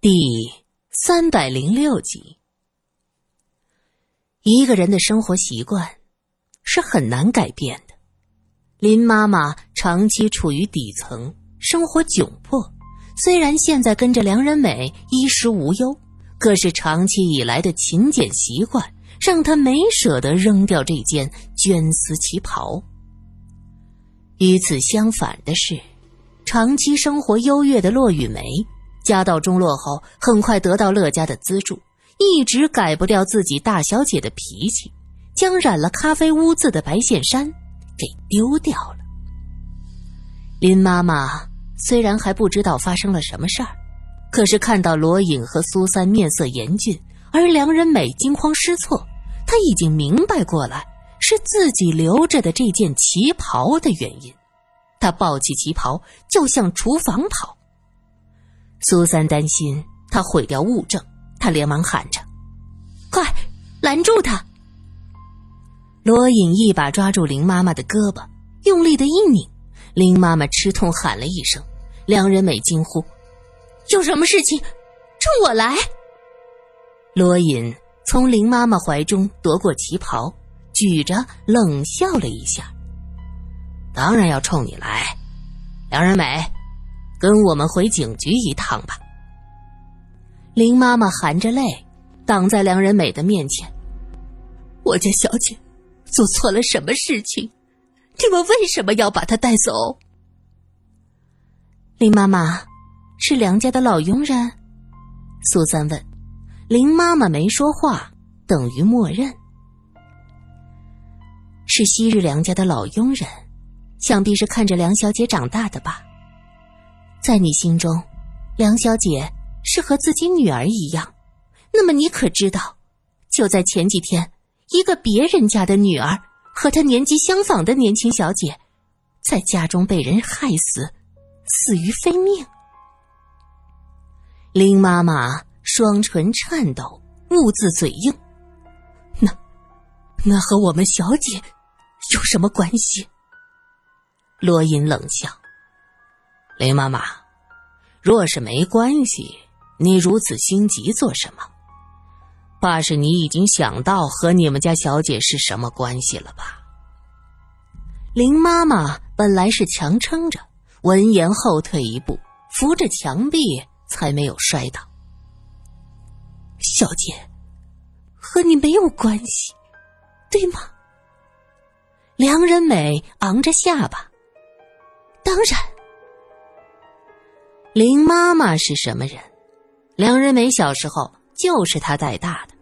第三百零六集。一个人的生活习惯是很难改变的。林妈妈长期处于底层，生活窘迫。虽然现在跟着梁仁美衣食无忧，可是长期以来的勤俭习惯让她没舍得扔掉这件绢丝旗袍。与此相反的是，长期生活优越的骆雨梅。家道中落后，很快得到乐家的资助，一直改不掉自己大小姐的脾气，将染了咖啡污渍的白线衫给丢掉了。林妈妈虽然还不知道发生了什么事儿，可是看到罗隐和苏三面色严峻，而梁仁美惊慌失措，她已经明白过来是自己留着的这件旗袍的原因。她抱起旗袍就向厨房跑。苏三担心他毁掉物证，他连忙喊着：“快拦住他！”罗隐一把抓住林妈妈的胳膊，用力的一拧，林妈妈吃痛喊了一声。梁仁美惊呼：“有什么事情？冲我来！”罗隐从林妈妈怀中夺过旗袍，举着冷笑了一下：“当然要冲你来，梁仁美。”跟我们回警局一趟吧。林妈妈含着泪，挡在梁仁美的面前。我家小姐做错了什么事情？你们为什么要把她带走？林妈妈是梁家的老佣人。苏三问。林妈妈没说话，等于默认。是昔日梁家的老佣人，想必是看着梁小姐长大的吧。在你心中，梁小姐是和自己女儿一样。那么你可知道，就在前几天，一个别人家的女儿和她年纪相仿的年轻小姐，在家中被人害死，死于非命。林妈妈双唇颤抖，兀自嘴硬：“那，那和我们小姐有什么关系？”罗隐冷笑。林妈妈，若是没关系，你如此心急做什么？怕是你已经想到和你们家小姐是什么关系了吧？林妈妈本来是强撑着，闻言后退一步，扶着墙壁才没有摔倒。小姐，和你没有关系，对吗？梁仁美昂着下巴，当然。林妈妈是什么人？梁仁美小时候就是她带大的。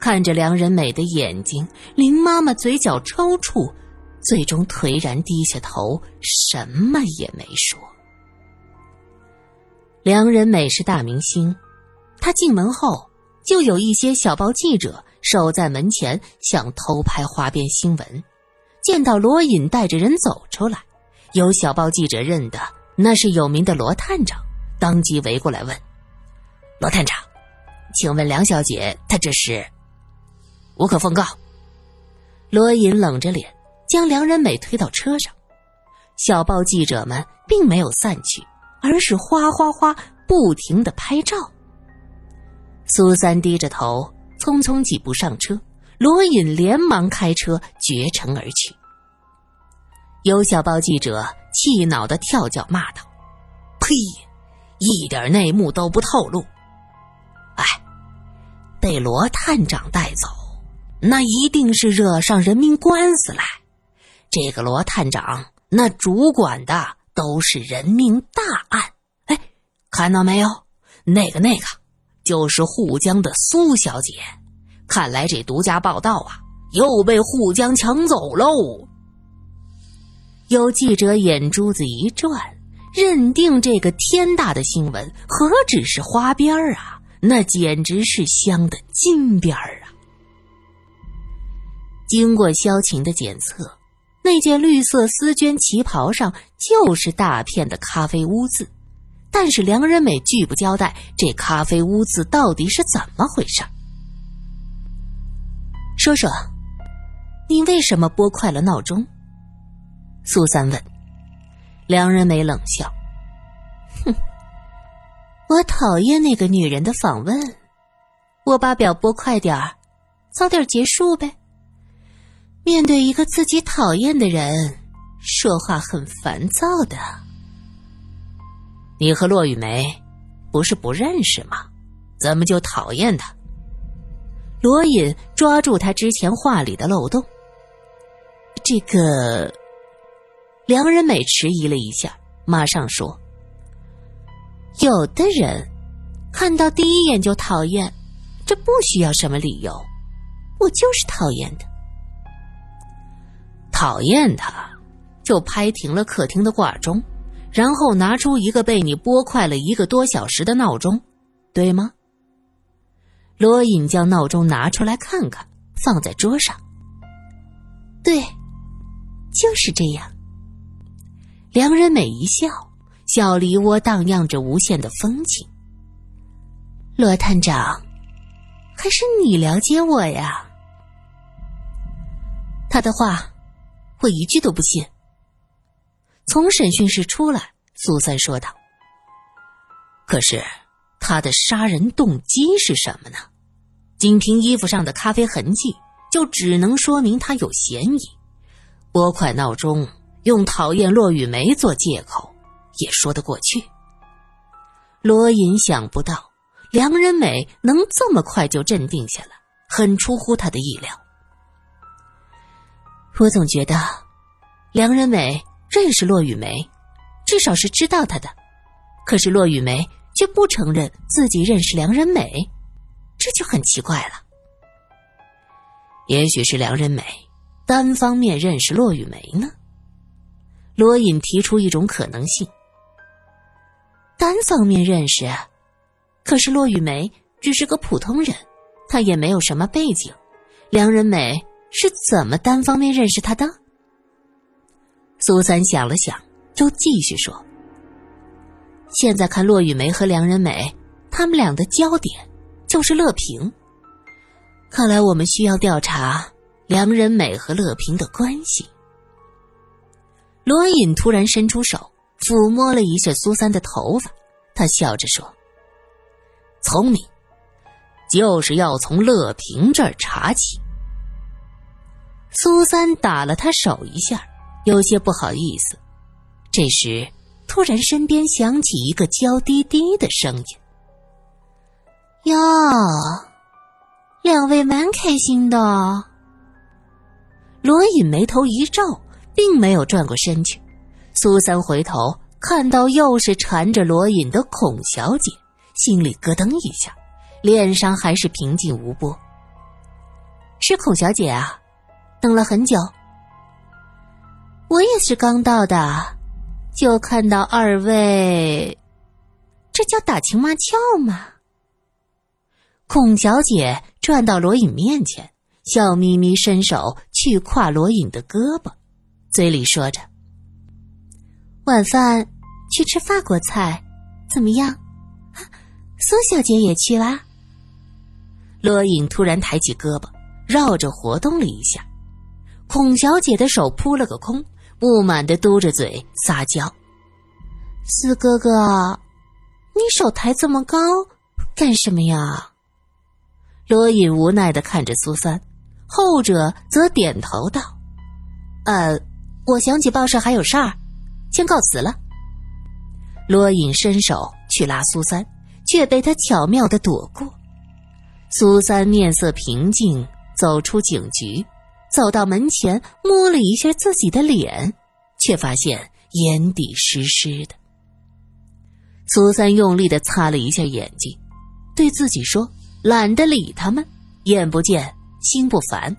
看着梁仁美的眼睛，林妈妈嘴角抽搐，最终颓然低下头，什么也没说。梁仁美是大明星，她进门后就有一些小报记者守在门前，想偷拍花边新闻。见到罗隐带着人走出来，有小报记者认得那是有名的罗探长。当即围过来问：“罗探长，请问梁小姐，她这是？”无可奉告。罗隐冷着脸将梁仁美推到车上。小报记者们并没有散去，而是哗哗哗不停的拍照。苏三低着头，匆匆几步上车。罗隐连忙开车绝尘而去。有小报记者气恼的跳脚骂道：“呸！”一点内幕都不透露。哎，被罗探长带走，那一定是惹上人命官司来。这个罗探长，那主管的都是人命大案。哎，看到没有？那个那个，就是沪江的苏小姐。看来这独家报道啊，又被沪江抢走喽。有记者眼珠子一转。认定这个天大的新闻何止是花边儿啊，那简直是镶的金边儿啊！经过萧晴的检测，那件绿色丝绢旗袍上就是大片的咖啡污渍，但是梁仁美拒不交代这咖啡污渍到底是怎么回事。说说，你为什么拨快了闹钟？苏三问。梁仁美冷笑：“哼，我讨厌那个女人的访问，我把表拨快点儿，早点结束呗。面对一个自己讨厌的人，说话很烦躁的。你和骆玉梅不是不认识吗？怎么就讨厌她？罗隐抓住他之前话里的漏洞。这个梁仁美迟疑了一下，马上说。有的人看到第一眼就讨厌，这不需要什么理由。我就是讨厌的，讨厌他，就拍停了客厅的挂钟，然后拿出一个被你拨快了一个多小时的闹钟，对吗？罗隐将闹钟拿出来看看，放在桌上。对，就是这样。梁仁美一笑。小梨窝荡漾着无限的风情。罗探长，还是你了解我呀？他的话，我一句都不信。从审讯室出来，苏三说道：“可是他的杀人动机是什么呢？仅凭衣服上的咖啡痕迹，就只能说明他有嫌疑。拨快闹钟，用讨厌骆雨梅做借口。”也说得过去。罗隐想不到梁仁美能这么快就镇定下来，很出乎他的意料。我总觉得梁仁美认识骆雨梅，至少是知道她的。可是骆雨梅却不承认自己认识梁仁美，这就很奇怪了。也许是梁仁美单方面认识骆雨梅呢？罗隐提出一种可能性。单方面认识，可是骆雨梅只是个普通人，她也没有什么背景。梁仁美是怎么单方面认识她的？苏三想了想，就继续说：“现在看骆雨梅和梁仁美，他们俩的焦点就是乐平。看来我们需要调查梁仁美和乐平的关系。”罗隐突然伸出手。抚摸了一下苏三的头发，他笑着说：“聪明，就是要从乐平这儿查起。”苏三打了他手一下，有些不好意思。这时，突然身边响起一个娇滴滴的声音：“哟，两位蛮开心的。”罗隐眉头一皱，并没有转过身去。苏三回头看到又是缠着罗隐的孔小姐，心里咯噔一下，脸上还是平静无波。是孔小姐啊，等了很久。我也是刚到的，就看到二位，这叫打情骂俏吗？孔小姐转到罗隐面前，笑眯眯伸手去挎罗隐的胳膊，嘴里说着。晚饭去吃法国菜，怎么样？苏小姐也去啦。罗隐突然抬起胳膊，绕着活动了一下。孔小姐的手扑了个空，不满的嘟着嘴撒娇：“四哥哥，你手抬这么高，干什么呀？”罗隐无奈的看着苏三，后者则点头道：“呃，我想起报社还有事儿。”先告辞了。罗隐伸手去拉苏三，却被他巧妙的躲过。苏三面色平静，走出警局，走到门前，摸了一下自己的脸，却发现眼底湿湿的。苏三用力的擦了一下眼睛，对自己说：“懒得理他们，眼不见心不烦。”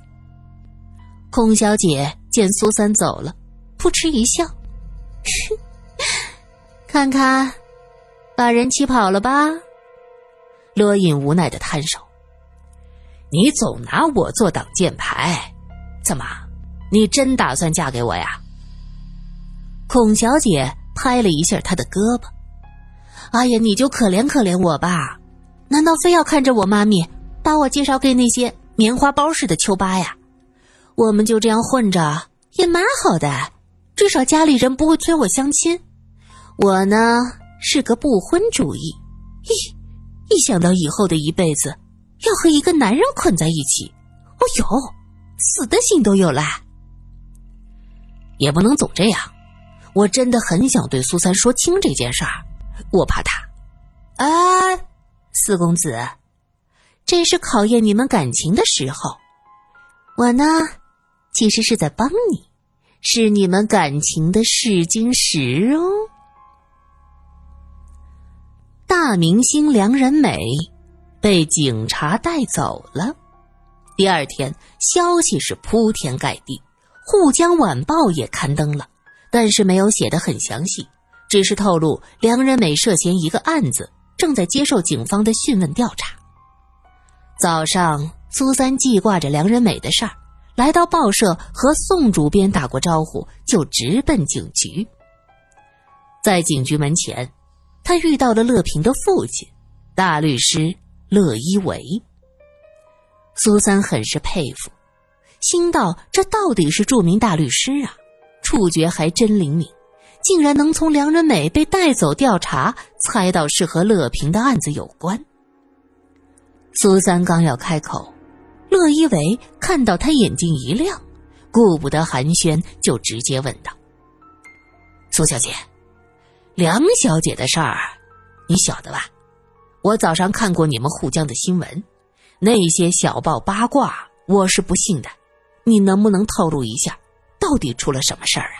孔小姐见苏三走了，扑哧一笑。看看，把人气跑了吧？罗隐无奈的摊手。你总拿我做挡箭牌，怎么？你真打算嫁给我呀？孔小姐拍了一下他的胳膊。哎呀，你就可怜可怜我吧！难道非要看着我妈咪把我介绍给那些棉花包似的秋八呀？我们就这样混着也蛮好的。至少家里人不会催我相亲，我呢是个不婚主义，一一想到以后的一辈子要和一个男人捆在一起，哦呦，死的心都有了。也不能总这样，我真的很想对苏三说清这件事儿，我怕他。啊，四公子，这是考验你们感情的时候，我呢，其实是在帮你，是你们感情的试金石哦。大明星梁仁美被警察带走了。第二天，消息是铺天盖地，《沪江晚报》也刊登了，但是没有写的很详细，只是透露梁仁美涉嫌一个案子，正在接受警方的讯问调查。早上，苏三记挂着梁仁美的事儿，来到报社和宋主编打过招呼，就直奔警局。在警局门前。他遇到了乐平的父亲，大律师乐一维。苏三很是佩服，心道：这到底是著名大律师啊，触觉还真灵敏，竟然能从梁仁美被带走调查猜到是和乐平的案子有关。苏三刚要开口，乐一维看到他眼睛一亮，顾不得寒暄，就直接问道：“苏小姐。”梁小姐的事儿，你晓得吧？我早上看过你们沪江的新闻，那些小报八卦我是不信的。你能不能透露一下，到底出了什么事儿啊？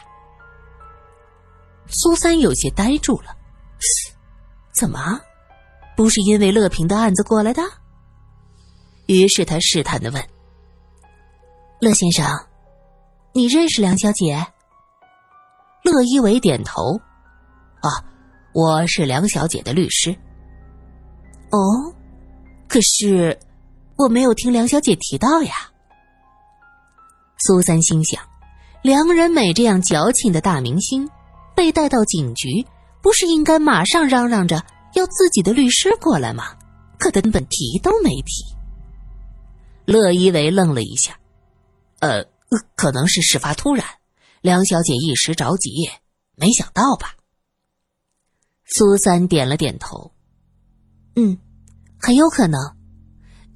苏三有些呆住了，怎么，不是因为乐平的案子过来的？于是他试探的问：“乐先生，你认识梁小姐？”乐一伟点头。啊，我是梁小姐的律师。哦，可是我没有听梁小姐提到呀。苏三心想，梁仁美这样矫情的大明星，被带到警局，不是应该马上嚷嚷着要自己的律师过来吗？可根本提都没提。乐一维愣了一下，呃，可能是事发突然，梁小姐一时着急，没想到吧。苏三点了点头，嗯，很有可能。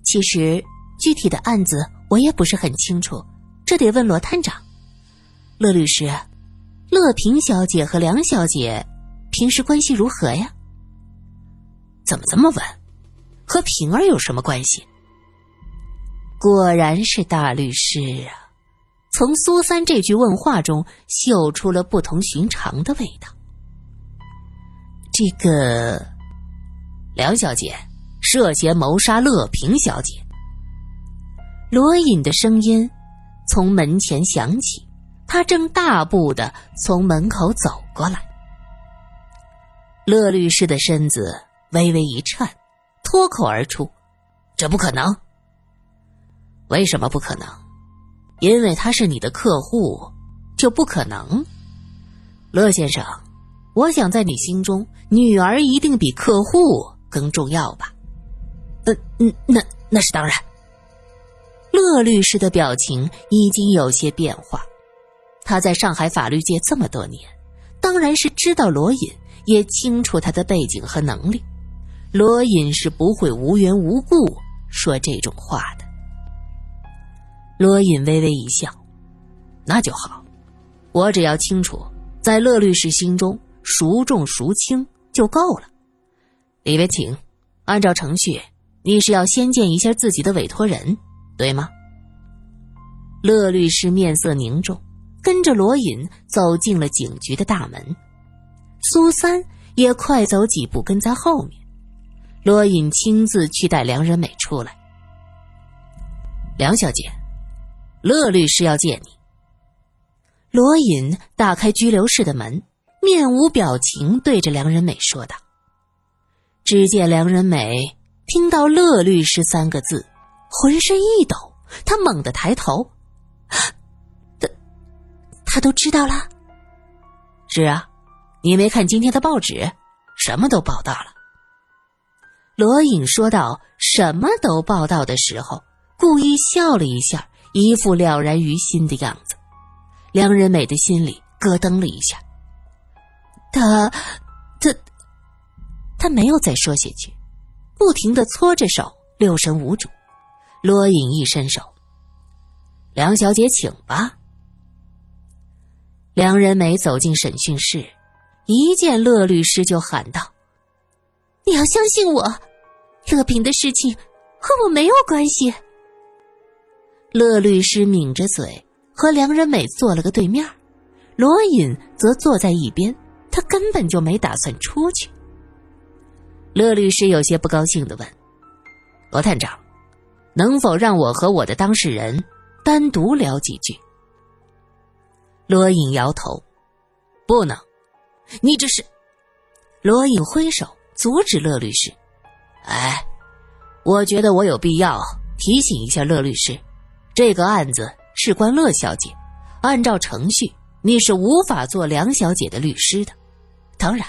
其实具体的案子我也不是很清楚，这得问罗探长。乐律师，乐平小姐和梁小姐平时关系如何呀？怎么这么问？和平儿有什么关系？果然是大律师啊！从苏三这句问话中嗅出了不同寻常的味道。这个梁小姐涉嫌谋杀乐平小姐。罗隐的声音从门前响起，他正大步的从门口走过来。乐律师的身子微微一颤，脱口而出：“这不可能。为什么不可能？因为他是你的客户，就不可能。乐先生。”我想在你心中，女儿一定比客户更重要吧？呃，嗯，那那是当然。乐律师的表情已经有些变化。他在上海法律界这么多年，当然是知道罗隐，也清楚他的背景和能力。罗隐是不会无缘无故说这种话的。罗隐微微一笑：“那就好，我只要清楚，在乐律师心中。”孰重孰轻就够了。里边请，按照程序，你是要先见一下自己的委托人，对吗？乐律师面色凝重，跟着罗隐走进了警局的大门。苏三也快走几步跟在后面。罗隐亲自去带梁仁美出来。梁小姐，乐律师要见你。罗隐打开拘留室的门。面无表情对着梁仁美说道：“只见梁仁美听到‘乐律师’三个字，浑身一抖，他猛地抬头，他他都知道了。是啊，你没看今天的报纸，什么都报道了。”罗隐说道：“什么都报道的时候，故意笑了一下，一副了然于心的样子。梁仁美的心里咯噔了一下。他，他，他没有再说下去，不停的搓着手，六神无主。罗隐一伸手：“梁小姐，请吧。”梁仁美走进审讯室，一见乐律师就喊道：“你要相信我，乐平的事情和我没有关系。”乐律师抿着嘴，和梁仁美坐了个对面，罗隐则坐在一边，他根本就没打算出去。乐律师有些不高兴的问：“罗探长，能否让我和我的当事人单独聊几句？”罗隐摇头：“不能，你这是……”罗隐挥手阻止乐律师：“哎，我觉得我有必要提醒一下乐律师，这个案子事关乐小姐，按照程序，你是无法做梁小姐的律师的。当然，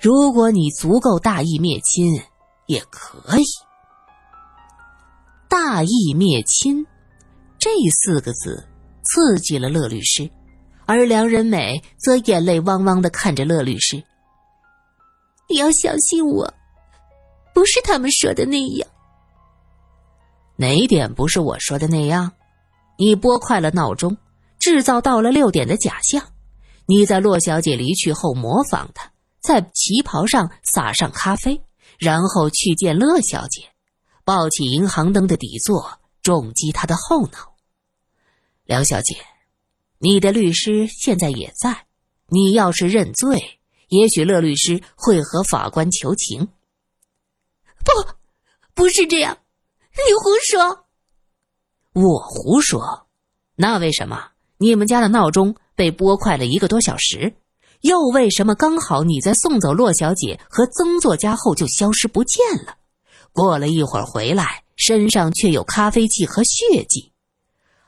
如果你足够大义灭亲，也可以。大义灭亲，这四个字刺激了乐律师。”而梁仁美则眼泪汪汪的看着乐律师：“你要相信我，不是他们说的那样。哪点不是我说的那样？你拨快了闹钟，制造到了六点的假象。你在洛小姐离去后模仿她，在旗袍上撒上咖啡，然后去见乐小姐，抱起银行灯的底座，重击她的后脑。梁小姐。”你的律师现在也在，你要是认罪，也许乐律师会和法官求情。不，不是这样，你胡说。我胡说？那为什么你们家的闹钟被拨快了一个多小时？又为什么刚好你在送走骆小姐和曾作家后就消失不见了？过了一会儿回来，身上却有咖啡迹和血迹。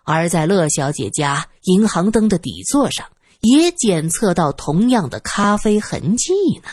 而在乐小姐家银行灯的底座上，也检测到同样的咖啡痕迹呢。